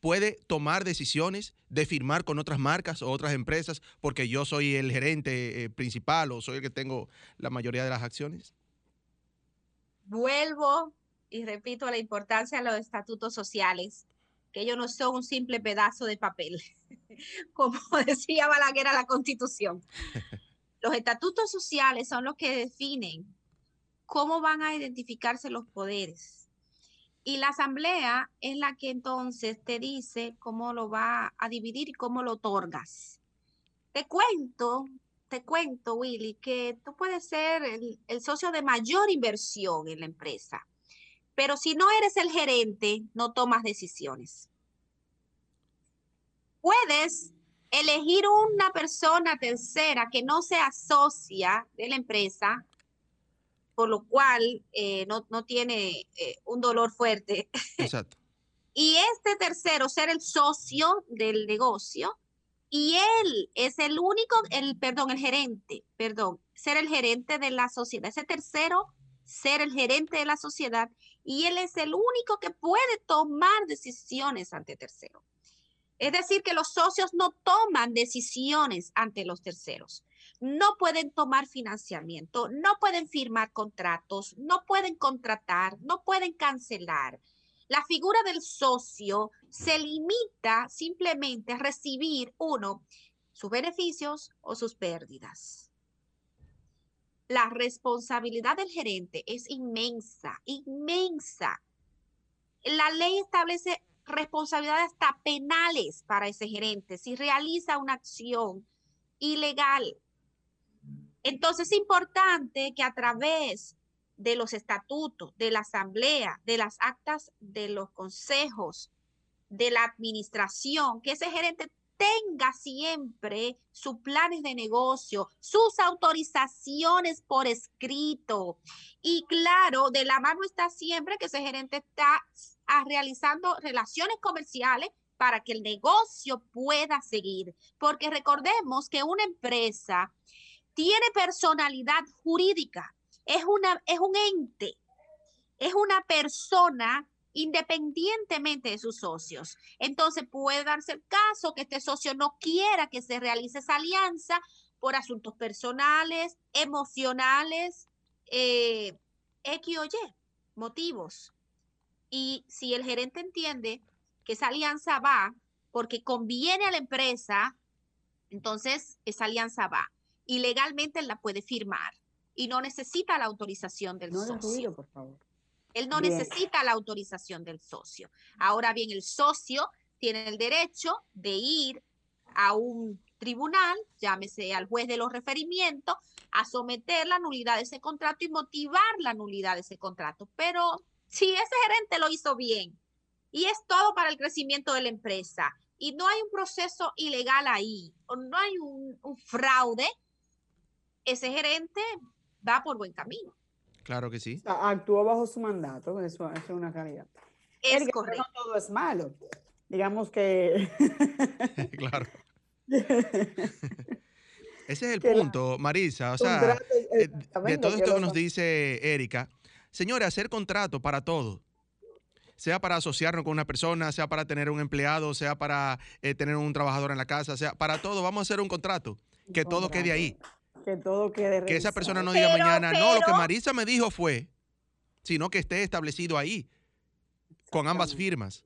puede tomar decisiones de firmar con otras marcas o otras empresas porque yo soy el gerente eh, principal o soy el que tengo la mayoría de las acciones? Vuelvo y repito la importancia de los estatutos sociales, que ellos no son un simple pedazo de papel, como decía Balaguer a la Constitución. Los estatutos sociales son los que definen cómo van a identificarse los poderes, y la asamblea es la que entonces te dice cómo lo va a dividir y cómo lo otorgas. Te cuento, te cuento, Willy, que tú puedes ser el, socio de mayor inversión en la empresa, pero si no eres el gerente, no tomas decisiones. Puedes elegir una persona tercera que no sea socia de la empresa por lo cual eh, no, no, tiene eh, un dolor fuerte. Exacto. y este tercero, ser el socio del negocio, y él es el único, el, perdón, el gerente, perdón, ser el gerente de la sociedad. Ese tercero, ser el gerente de la sociedad, y él es el único que puede tomar decisiones ante tercero. Es decir, que los socios no toman decisiones ante los terceros no pueden tomar financiamiento, no pueden firmar contratos, no pueden contratar, no pueden cancelar. La figura del socio se limita simplemente a recibir, uno, sus beneficios o sus pérdidas. La responsabilidad del gerente es inmensa, inmensa. La ley establece responsabilidades hasta penales para ese gerente si realiza una acción ilegal entonces es importante que a través de los estatutos, de la asamblea, de las actas de los consejos, de la administración, que ese gerente tenga siempre sus planes de negocio, sus autorizaciones por escrito. Y claro, de la mano está siempre que ese gerente está realizando relaciones comerciales para que el negocio pueda seguir. Porque recordemos que una empresa tiene personalidad jurídica, es, una, es un ente, es una persona independientemente de sus socios. Entonces puede darse el caso que este socio no quiera que se realice esa alianza por asuntos personales, emocionales, eh, X o Y, motivos. Y si el gerente entiende que esa alianza va porque conviene a la empresa, entonces esa alianza va. Y legalmente la puede firmar y no necesita la autorización del socio. por favor. Él no necesita la autorización del socio. Ahora bien, el socio tiene el derecho de ir a un tribunal, llámese al juez de los referimientos, a someter la nulidad de ese contrato y motivar la nulidad de ese contrato. Pero si ese gerente lo hizo bien y es todo para el crecimiento de la empresa y no hay un proceso ilegal ahí o no hay un, fraude, ese gerente va por buen camino. Claro que sí. actuó bajo su mandato, eso, es una calidad. Es correcto. No todo es malo. Digamos que. claro. Ese es el punto, Marisa. O sea, eh, de todo esto que nos dice Erika, señores, hacer contrato para todo. Sea para asociarnos con una persona, sea para tener un empleado, sea para eh, tener un trabajador en la casa, sea para todo, vamos a hacer un contrato. Que todo quede ahí. Que todo quede Que esa persona no diga mañana, no, lo que Marisa me dijo fue, sino que esté establecido ahí, con ambas firmas.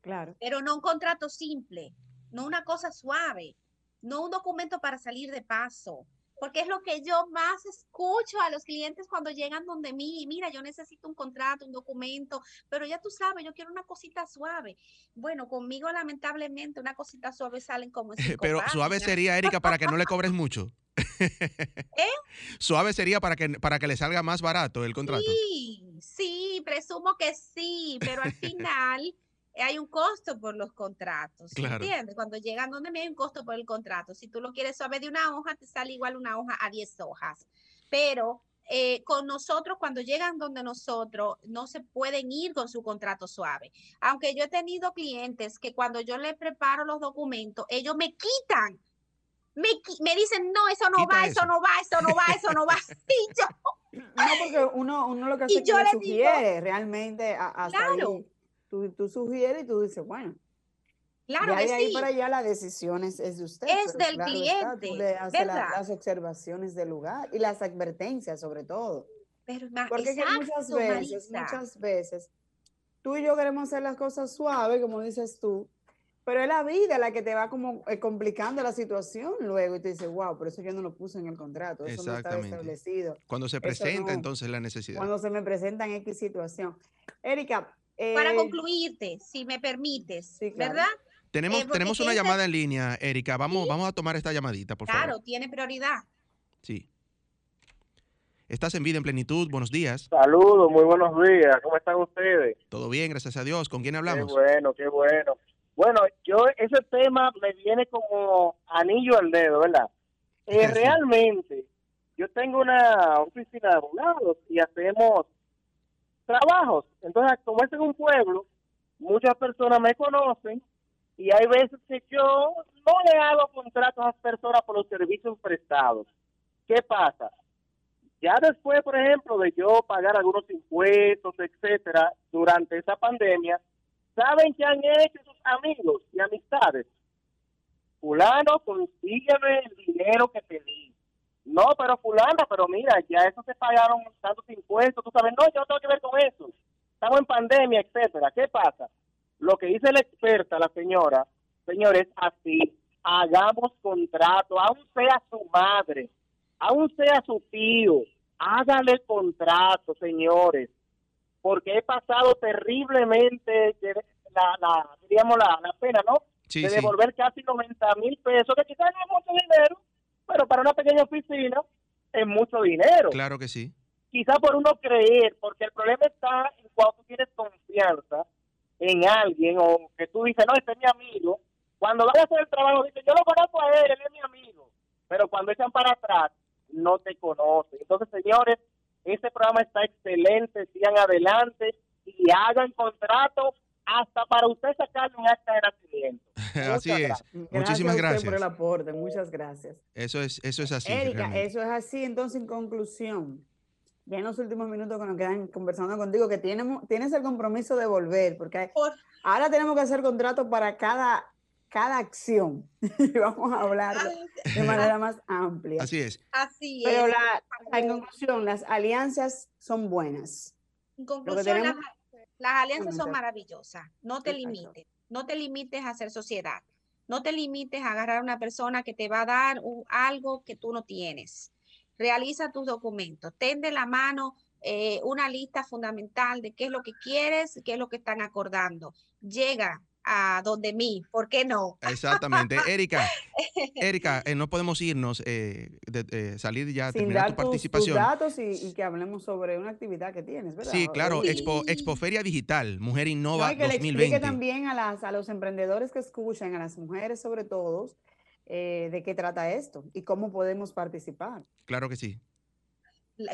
Claro. Pero no un contrato simple no una cosa suave, no un documento para salir de paso, porque es lo que yo más escucho a los clientes cuando llegan donde mí, mira, yo necesito un contrato, un documento, pero ya tú sabes, yo quiero una cosita suave. Bueno, conmigo lamentablemente una cosita suave salen como Pero suave sería, Erika, para que no le cobres mucho. ¿Eh? Suave sería para que, para que le salga más barato el contrato. Sí, sí, presumo que sí, pero al final hay un costo por los contratos, ¿entiendes? Cuando llegan donde me hay un costo por el contrato. Si tú lo quieres saber de una hoja, te sale igual una hoja a 10 hojas. Pero eh, con nosotros, cuando llegan donde nosotros, no se pueden ir con su contrato suave. Aunque yo he tenido clientes que cuando yo les preparo los documentos, ellos me quitan. Me, me dicen, no, eso no va, eso. no va, eso no va, eso no va. Y yo... No, porque uno, uno lo que hace es que le sugiere realmente a, a claro. Tú, tú sugieres y tú dices, bueno. Claro de ahí para allá la decisión es, de usted. Es del cliente. tú le haces las observaciones del lugar y las advertencias sobre todo. Pero, Porque muchas veces, muchas veces, tú y yo queremos hacer las cosas suaves, como dices tú, pero es la vida la que te va como eh, complicando la situación luego y te dice, wow, por eso yo no lo puse en el contrato, eso no está establecido. Cuando se presenta entonces la necesidad. Cuando se me presenta en X situación. Erika, para eh, concluirte, si me permites, ¿verdad? Tenemos, eh, tenemos una llamada en línea, Erika. Vamos, vamos a tomar esta llamadita, por favor. Claro, tiene prioridad. Sí. Estás en vida en plenitud. Buenos días. Saludos, muy buenos días. ¿Cómo están ustedes? Todo bien, gracias a Dios. ¿Con quién hablamos? Qué bueno, qué bueno. Bueno, yo ese tema me viene como anillo al dedo, ¿verdad? Eh, realmente, yo tengo una oficina de abogados y hacemos trabajos. Entonces, como es en un pueblo, muchas personas me conocen y hay veces que yo no le hago contratos a las personas por los servicios prestados. ¿Qué pasa? Ya después, por ejemplo, de yo pagar algunos impuestos, etcétera, durante esa pandemia, ¿saben qué han hecho sus amigos y amistades? Fulano, consígueme el dinero que te di. No, pero fulana, pero mira, ya eso se pagaron tantos impuestos, tú sabes, no, yo no tengo que ver con eso. Estamos en pandemia, etcétera. ¿Qué pasa? Lo que dice la experta, la señora, señores, así, hagamos contrato, aún sea su madre, aún sea su tío, hágale contrato, señores, porque he pasado terriblemente la, la, diríamos, la, la pena, ¿no? de devolver casi 90 mil pesos, que quizás no es mucho dinero, pero para una pequeña oficina es mucho dinero. Claro que sí. Quizá por uno creer, porque el problema está en cuando tú tienes confianza en alguien o que tú dices, no, este es mi amigo. Cuando vas a hacer el trabajo, dices, yo lo conozco a él, él es mi amigo. Pero cuando echan para atrás, no te conocen. Entonces, señores, programa está excelente, sigan adelante y hagan contrato hasta para usted sacarle un acta de nacimiento Así es. gracias. Muchísimas usted gracias. por el aporte, muchas gracias. Eso es, eso es así. Erika, realmente. eso es así. Entonces, en conclusión, ya en los últimos minutos que nos quedan conversando contigo, que tienes, tienes el compromiso de volver, porque hay- ahora tenemos que hacer contratos para cada, cada acción. Y vamos a hablar de manera más amplia. Así es. Así Pero es. la, en conclusión, las alianzas son buenas. En conclusión, las, tenemos- las alianzas son maravillosas. No te Exacto. limites. No te limites a hacer sociedad. No te limites a agarrar a una persona que te va a dar un- algo que tú no tienes. Realiza tus documentos. Ten de la mano eh, una lista fundamental de qué es lo que quieres, qué es lo que están acordando. Llega a donde mí. ¿Por qué no? Exactamente. Erika, Erika, eh, no podemos irnos, eh, de- eh, salir ya, Sin terminar dar tu tus, tus participación. datos y, y que hablemos sobre una actividad que tienes, ¿verdad? Sí, claro, Y- Expo, Expoferia Digital, Mujer Innova No, y que le explique 2020. también a, las, a los emprendedores que escuchan, a las mujeres sobre todo, eh, de qué trata esto y cómo podemos participar. Claro que sí.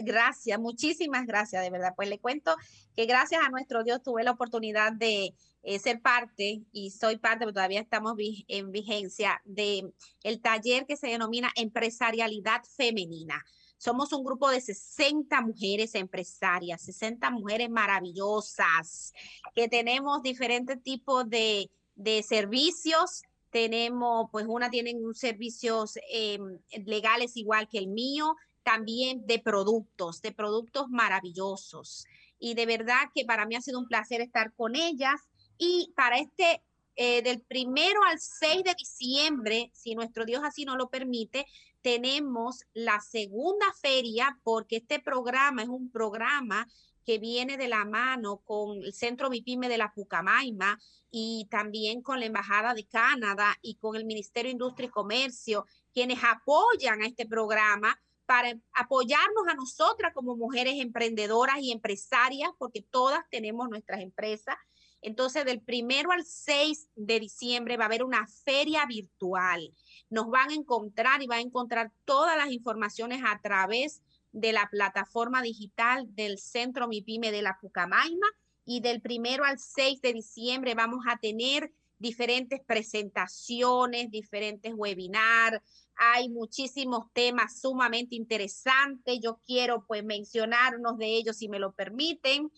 Gracias, muchísimas gracias, de verdad. Pues le cuento que gracias a nuestro Dios tuve la oportunidad de eh, ser parte y soy parte, pero todavía estamos en vigencia de el taller que se denomina empresarialidad femenina. Somos un grupo de 60 mujeres empresarias, 60 mujeres maravillosas, que tenemos diferentes tipos de, de servicios. Tenemos, pues una tienen servicios em, legales igual que el mío, también de productos, de productos maravillosos. Y de verdad que para mí ha sido un placer estar con ellas. Y para este, eh, del primero al 6 de diciembre, si nuestro Dios así nos lo permite, tenemos la segunda feria, porque este programa es un programa que viene de la mano con el Centro MIPYME de la Pucamaima y también con la Embajada de Canadá y con el Ministerio de Industria y Comercio, quienes apoyan a este programa para apoyarnos a nosotras como mujeres emprendedoras y empresarias, porque todas tenemos nuestras empresas. Entonces, del primero al 6 de diciembre va a haber una feria virtual. Nos van a encontrar y van a encontrar todas las informaciones a través de la plataforma digital del Centro MIPYME de la Pucamaima. Y del primero al 6 de diciembre vamos a tener diferentes presentaciones, diferentes webinars, hay muchísimos temas sumamente interesantes. Yo quiero pues mencionar de ellos si me lo permiten.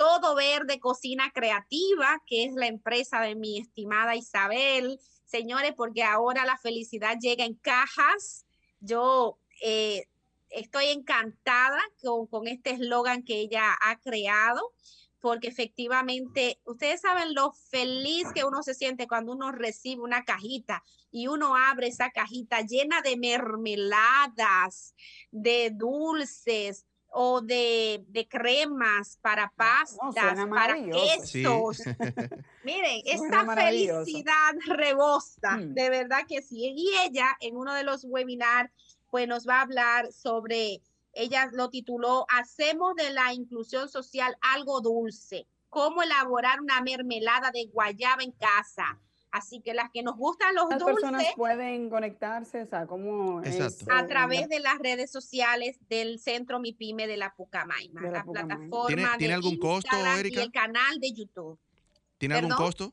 Todo Verde Cocina Creativa, que es la empresa de mi estimada Isabel. Señores, porque ahora la felicidad llega en cajas. Yo eh, estoy encantada con, con este eslogan que ella ha creado porque efectivamente, ustedes saben lo feliz que uno se siente cuando uno recibe una cajita y uno abre esa cajita llena de mermeladas, de dulces o de, de cremas para pastas, suena para. Sí. quesos. Miren, Suena esta felicidad rebosa, Mm. de verdad que sí. Y ella en uno de los webinars, pues nos va a hablar sobre ella lo tituló Hacemos de la inclusión social algo dulce. Cómo elaborar una mermelada de guayaba en casa. Así que las que nos gustan los Las dulces personas pueden conectarse, o sea, cómo es, Exacto. eh, a través de las redes sociales del Centro MIPYME de la Pucamaima, De la la, Pucamaima. plataforma ¿Tiene- de tiene algún costo, Instagram Erika? y el canal de YouTube. ¿Tiene algún costo?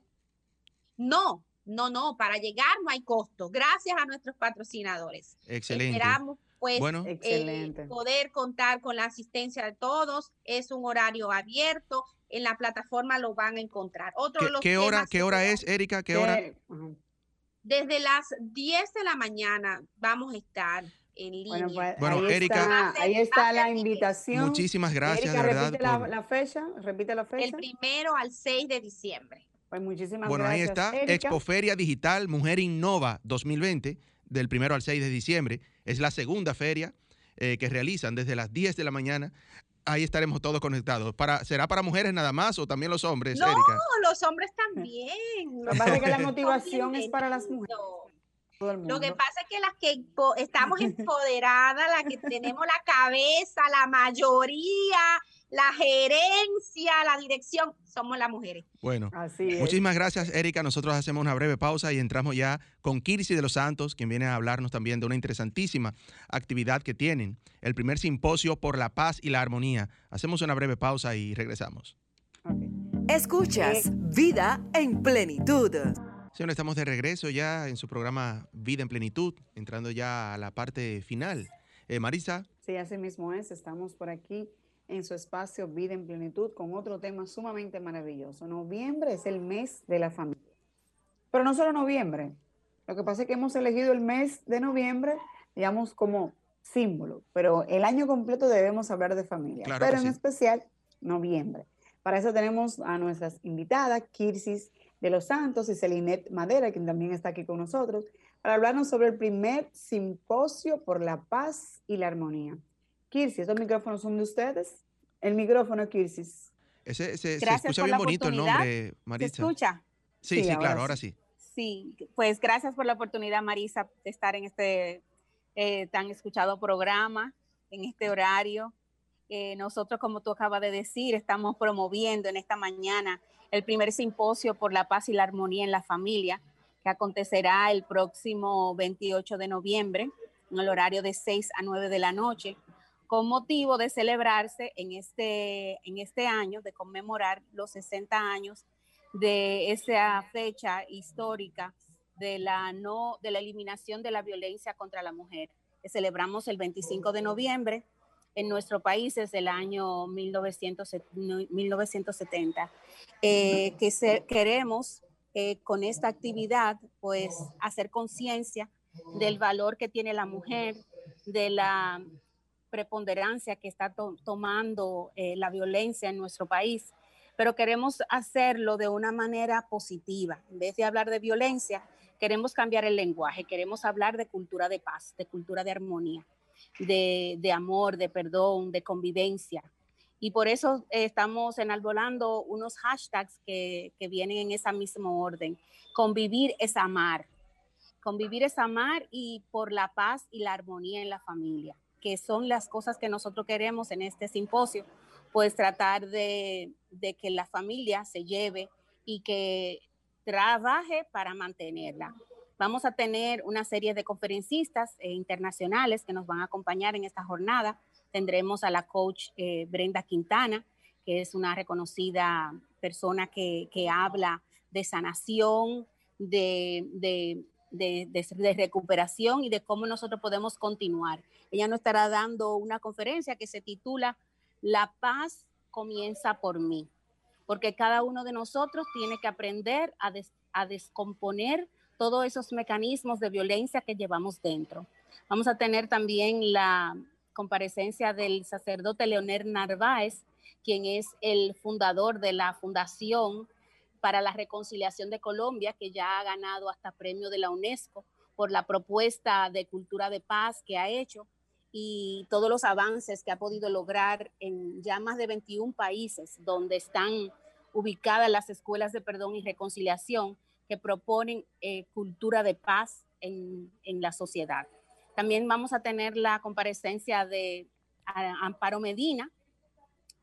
No, no, no, para llegar no hay costo. Gracias a nuestros patrocinadores. Excelente. Esperamos pues Bueno, eh, Excelente. poder contar con la asistencia de todos. Es un horario abierto. En la plataforma lo van a encontrar. Otro de ¿qué, los qué hora, qué es, Erika? ¿Qué hora? Desde las 10 de la mañana vamos a estar en línea. Bueno, pues Bueno, ahí, Erika- está, ahí está la invitación. Muchísimas gracias, Erika, de verdad. repite la, por- la fecha, repite la el fecha. primero al 6 de diciembre. Pues muchísimas Bueno, ahí gracias. está, Erika. Expoferia Digital Mujer Innova 2020, del primero al 6 de diciembre. Es la segunda feria eh, que realizan desde las 10 de la mañana. Ahí estaremos todos conectados. Para, ¿Será para mujeres nada más o también los hombres, No, Erika? No, los hombres también. Lo que pasa es que la motivación es para las mujeres. Lo que pasa es que las que estamos empoderadas, las que tenemos la cabeza, la mayoría, la gerencia, la dirección, somos las mujeres. Bueno, Así es. muchísimas gracias, Erika. Nosotros hacemos una breve pausa y entramos ya con Kirsi de los Santos, quien viene a hablarnos también de una interesantísima actividad que tienen, el primer simposio por la paz y la armonía. Hacemos una breve pausa y regresamos. Escuchas Vida en Plenitud. Señor, estamos de regreso ya en su programa Vida en Plenitud, entrando ya a la parte final. Eh, Marisa. Sí, así mismo es. Estamos por aquí en su espacio Vida en Plenitud con otro tema sumamente maravilloso. Noviembre es el mes de la familia. Pero no solo noviembre. Lo que pasa es que hemos elegido el mes de noviembre, digamos, como símbolo, pero el año completo debemos hablar de familia, pero en especial noviembre. Para eso tenemos a nuestras invitadas, Kirsis de los Santos y Celinet Madera, quien también está aquí con nosotros, para hablarnos sobre el primer simposio por la paz y la armonía. Kirsis, ¿estos micrófonos son de ustedes? El micrófono, Kirsis. Ese, se escucha bien bonito el nombre, Marisa. ¿Se escucha? Sí, sí, claro, ahora sí. Sí, pues gracias por la oportunidad, Marisa, de estar en este eh, tan escuchado programa, en este horario. Eh, nosotros, como tú acabas de decir, estamos promoviendo en esta mañana el primer simposio por la paz y la armonía en la familia, que acontecerá el próximo 28 de noviembre, en el horario de 6 a 9 de la noche, con motivo de celebrarse en este, en este año, de conmemorar los 60 años de esa fecha histórica de la, no, de la eliminación de la violencia contra la mujer, que celebramos el 25 de noviembre en nuestro país desde el año 1970, eh, que queremos eh, con esta actividad pues hacer conciencia del valor que tiene la mujer, de la preponderancia que está tomando eh, la violencia en nuestro país, pero queremos hacerlo de una manera positiva. En vez de hablar de violencia, queremos cambiar el lenguaje, queremos hablar de cultura de paz, de cultura de armonía, de, amor, de perdón, de convivencia. Y por eso estamos enalbolando unos hashtags que, que vienen en ese mismo orden. Convivir es amar. Convivir es amar y por la paz y la armonía en la familia, que son las cosas que nosotros queremos en este simposio, pues tratar de, que la familia se lleve y que trabaje para mantenerla. Vamos a tener una serie de conferencistas eh, internacionales que nos van a acompañar en esta jornada. Tendremos a la coach eh, Brenda Quintana, que es una reconocida persona que, que habla de sanación, de, de, de, recuperación y de cómo nosotros podemos continuar. Ella nos estará dando una conferencia que se titula La paz comienza por mí porque cada uno de nosotros tiene que aprender a, descomponer todos esos mecanismos de violencia que llevamos dentro. Vamos a tener también la comparecencia del sacerdote Leonel Narváez, quien es el fundador de la Fundación para la Reconciliación de Colombia, que ya ha ganado hasta premio de la UNESCO por la propuesta de cultura de paz que ha hecho y todos los avances que ha podido lograr en ya más de 21 países donde están ubicadas las escuelas de perdón y reconciliación que proponen eh, cultura de paz en, en, la sociedad. También vamos a tener la comparecencia de Amparo Medina,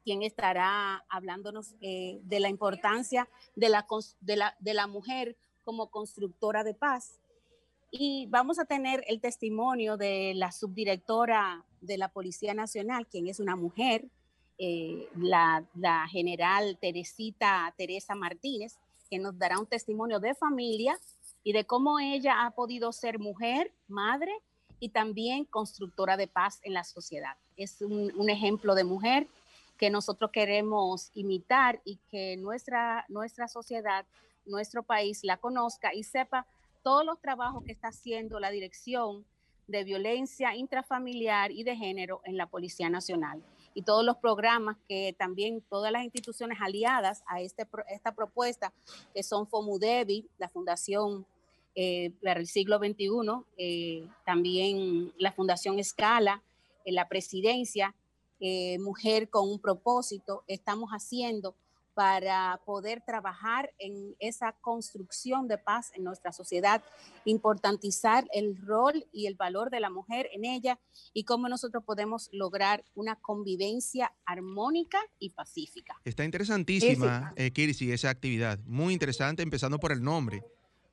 quien estará hablándonos eh, de la importancia de la, de, la, de la mujer como constructora de paz y vamos a tener el testimonio de la subdirectora de la Policía Nacional, quien es una mujer, eh, la, la, general Teresita Teresa Martínez, que nos dará un testimonio de familia y de cómo ella ha podido ser mujer, madre y también constructora de paz en la sociedad. Es un, un ejemplo de mujer que nosotros queremos imitar y que nuestra, nuestra sociedad, nuestro país la conozca y sepa todos los trabajos que está haciendo la Dirección de Violencia Intrafamiliar y de Género en la Policía Nacional. Y todos los programas que también todas las instituciones aliadas a este, esta propuesta, que son FOMUDEBI, la Fundación eh, del Siglo XXI, eh, también la Fundación Escala, eh, la Presidencia, Mujer con un propósito, estamos haciendo para poder trabajar en esa construcción de paz en nuestra sociedad, importantizar el rol y el valor de la mujer en ella y cómo nosotros podemos lograr una convivencia armónica y pacífica. Está interesantísima, eh, Kirsi, esa actividad. Muy interesante, empezando por el nombre.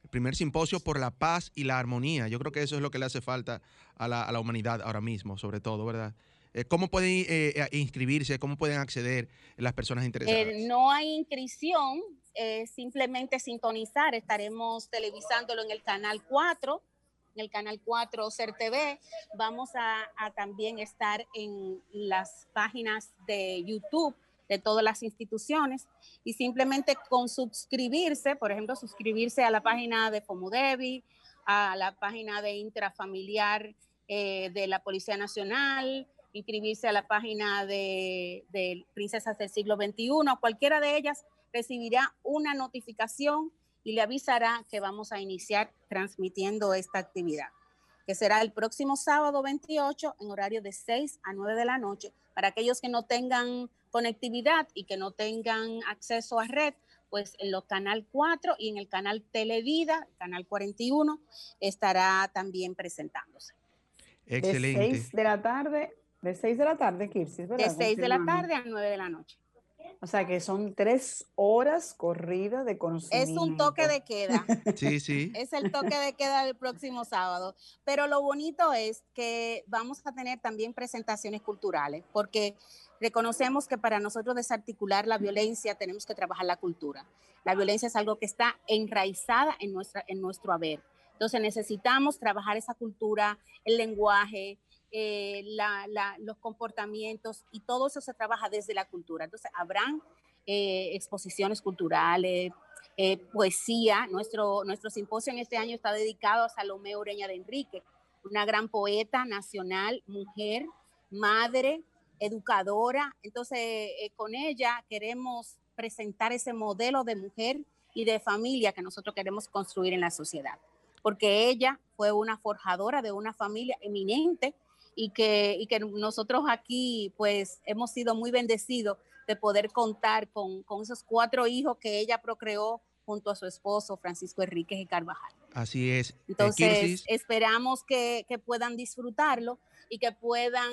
El primer simposio por la paz y la armonía. Yo creo que eso es lo que le hace falta a la, a la humanidad ahora mismo, sobre todo, ¿verdad? Eh, ¿Cómo pueden eh, inscribirse? ¿Cómo pueden acceder las personas interesadas? no hay inscripción, simplemente sintonizar. Estaremos televisándolo en el canal 4 en el canal 4 CERTV. Vamos a, también estar en las páginas de YouTube de todas las instituciones y simplemente con suscribirse, por ejemplo, suscribirse a la página de Fomodevi, a la página de intrafamiliar eh, de la Policía Nacional, inscribirse a la página de, de Princesas del Siglo XXI, cualquiera de ellas recibirá una notificación y le avisará que vamos a iniciar transmitiendo esta actividad, que será el próximo sábado 28 en horario de 6 a 9 de la noche. Para aquellos que no tengan conectividad y que no tengan acceso a red, pues en los canal 4 y en el canal Televida, canal 41, estará también presentándose. Excelente. De 6 de la tarde, de 6 de la tarde, Kirsi, De 6 de la tarde a 9 de la noche. O sea que son tres horas corridas de conocimiento. Es un toque de queda. sí, sí. Es el toque de queda del próximo sábado. Pero lo bonito es que vamos a tener también presentaciones culturales, porque reconocemos que para nosotros desarticular la violencia tenemos que trabajar la cultura. La violencia es algo que está enraizada en, nuestra, en nuestro haber. Entonces necesitamos trabajar esa cultura, el lenguaje, eh, los comportamientos y todo eso se trabaja desde la cultura. Entonces, habrán eh, exposiciones culturales, eh, poesía. Nuestro, nuestro simposio en este año está dedicado a Salomé Ureña de Enrique, una gran poeta nacional, mujer, madre, educadora. Entonces, con ella queremos presentar ese modelo de mujer y de familia que nosotros queremos construir en la sociedad, porque ella fue una forjadora de una familia eminente y que, y que nosotros aquí pues hemos sido muy bendecidos de poder contar con, con esos cuatro hijos que ella procreó junto a su esposo Francisco Enríquez y Carvajal. Así es. Eh, Entonces, esperamos que, que, puedan disfrutarlo y que puedan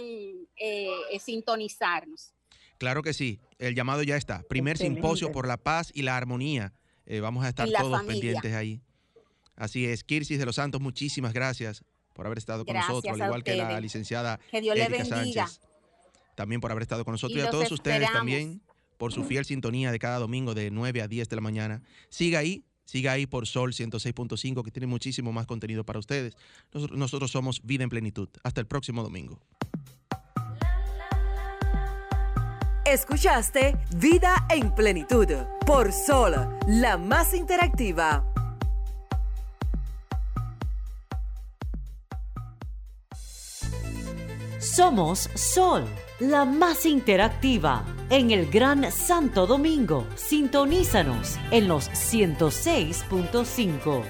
eh, sintonizarnos. Claro que sí, el llamado ya está. Primer simposio por la paz y la armonía. Eh, vamos a estar todos pendientes ahí. Así es, Kirsis de los Santos, muchísimas gracias por haber estado con nosotros, al igual que la licenciada que Dios Erika Sánchez, también por haber estado con nosotros y, a todos ustedes también por su fiel sintonía de cada domingo de 9 a 10 de la mañana. Siga ahí, siga ahí por Sol 106.5 que tiene muchísimo más contenido para ustedes. Nosotros, nosotros somos Vida en Plenitud. Hasta el próximo domingo. Escuchaste Vida en Plenitud por Sol, la más interactiva. Somos Sol, la más interactiva. En el Gran Santo Domingo, sintonízanos en los 106.5.